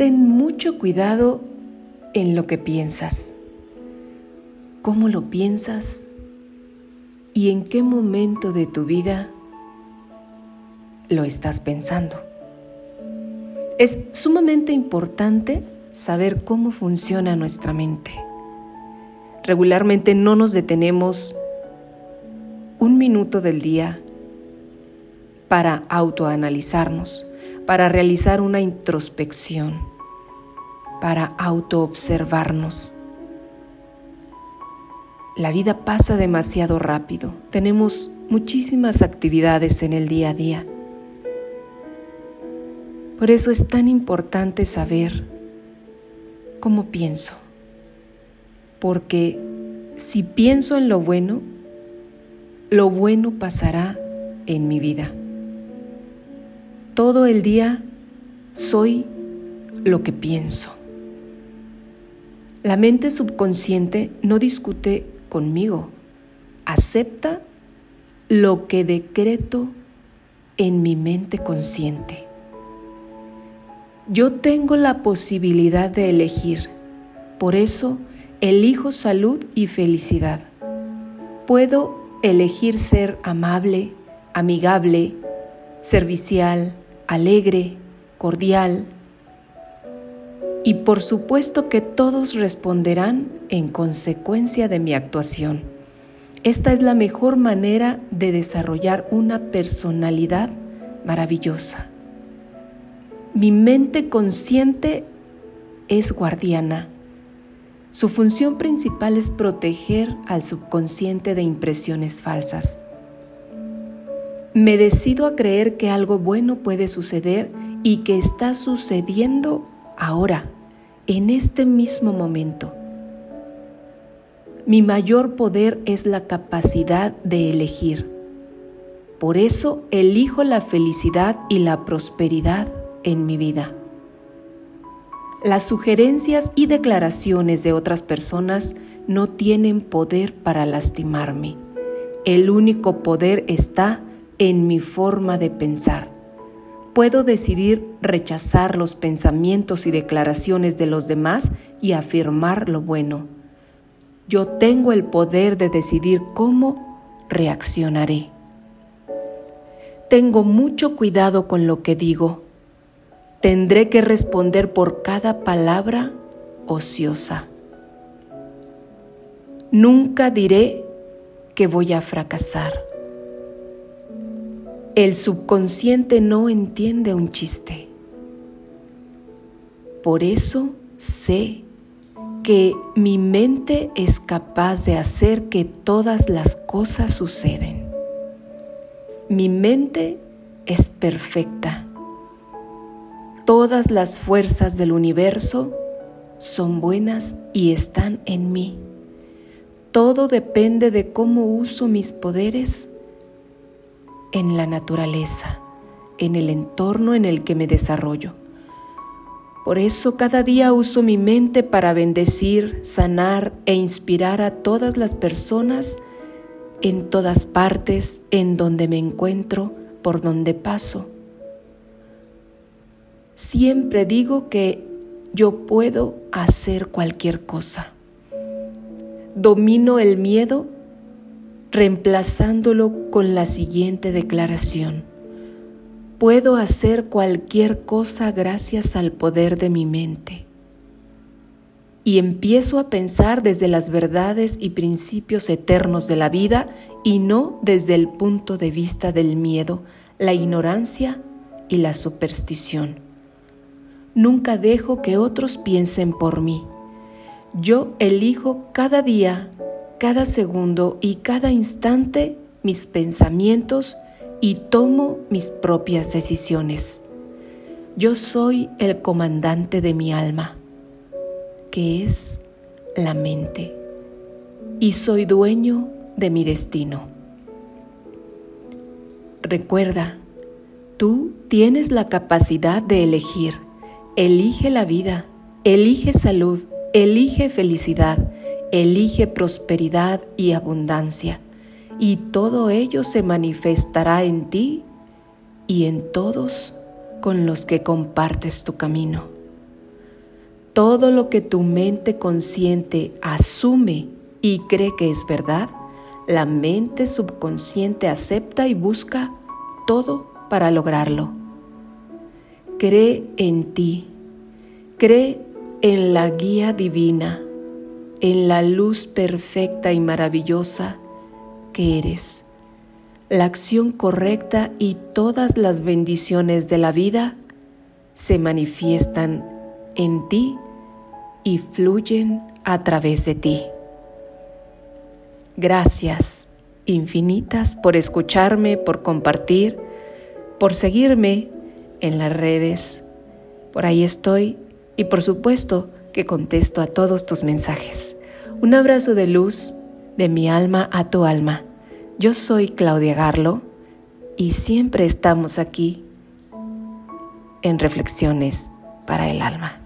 ten mucho cuidado en lo que piensas, cómo lo piensas y en qué momento de tu vida lo estás pensando. Es sumamente importante saber cómo funciona nuestra mente. Regularmente no nos detenemos un minuto del día para autoanalizarnos, para realizar una introspección, para autoobservarnos. La vida pasa demasiado rápido, tenemos muchísimas actividades en el día a día. Por eso es tan importante saber cómo pienso, porque si pienso en lo bueno, lo bueno pasará en mi vida. Todo el día soy lo que pienso. La mente subconsciente no discute conmigo, acepta lo que decreto en mi mente consciente. Yo tengo la posibilidad de elegir, por eso elijo salud y felicidad. Puedo elegir ser amable, amigable, servicial, alegre, cordial. Y por supuesto que todos responderán en consecuencia de mi actuación. Esta es la mejor manera de desarrollar una personalidad maravillosa. Mi mente consciente es guardiana su función principal es proteger al subconsciente de impresiones falsas. Me decido a creer que algo bueno puede suceder y que está sucediendo ahora, en este mismo momento. Mi mayor poder es la capacidad de elegir. Por eso elijo la felicidad y la prosperidad en mi vida. Las sugerencias y declaraciones de otras personas no tienen poder para lastimarme. El único poder está en mi forma de pensar. Puedo decidir rechazar los pensamientos y declaraciones de los demás y afirmar lo bueno. Yo tengo el poder de decidir cómo reaccionaré. Tengo mucho cuidado con lo que digo tendré que responder por cada palabra ociosa. Nunca diré que voy a fracasar. El subconsciente no entiende un chiste. Por eso sé que mi mente es capaz de hacer que todas las cosas suceden. Mi mente es perfecta Todas las fuerzas del universo son buenas y están en mí. Todo depende de cómo uso mis poderes en la naturaleza, en el entorno en el que me desarrollo. Por eso cada día uso mi mente para bendecir, sanar e inspirar a todas las personas en todas partes en donde me encuentro, por donde paso Siempre digo que yo puedo hacer cualquier cosa. Domino el miedo reemplazándolo con la siguiente declaración. Puedo hacer cualquier cosa gracias al poder de mi mente. Y empiezo a pensar desde las verdades y principios eternos de la vida y no desde el punto de vista del miedo, la ignorancia y la superstición. Nunca dejo que otros piensen por mí. Yo elijo cada día, cada segundo y cada instante mis pensamientos y tomo mis propias decisiones. Yo soy el comandante de mi alma, que es la mente, y soy dueño de mi destino. Recuerda, tú tienes la capacidad de elegir Elige la vida, elige salud, elige felicidad, elige prosperidad y abundancia, y todo ello se manifestará en ti y en todos con los que compartes tu camino. todo lo que tu mente consciente asume y cree que es verdad, la mente subconsciente acepta y busca todo para lograrlo. Cree en ti, cree en la guía divina, en la luz perfecta y maravillosa que eres. La acción correcta y todas las bendiciones de la vida se manifiestan en ti y fluyen a través de ti. Gracias infinitas por escucharme, por compartir, por seguirme en las redes. Por ahí estoy y por supuesto que contesto a todos tus mensajes. Un abrazo de luz de mi alma a tu alma. Yo soy Claudia Garlo y siempre estamos aquí en Reflexiones para el Alma.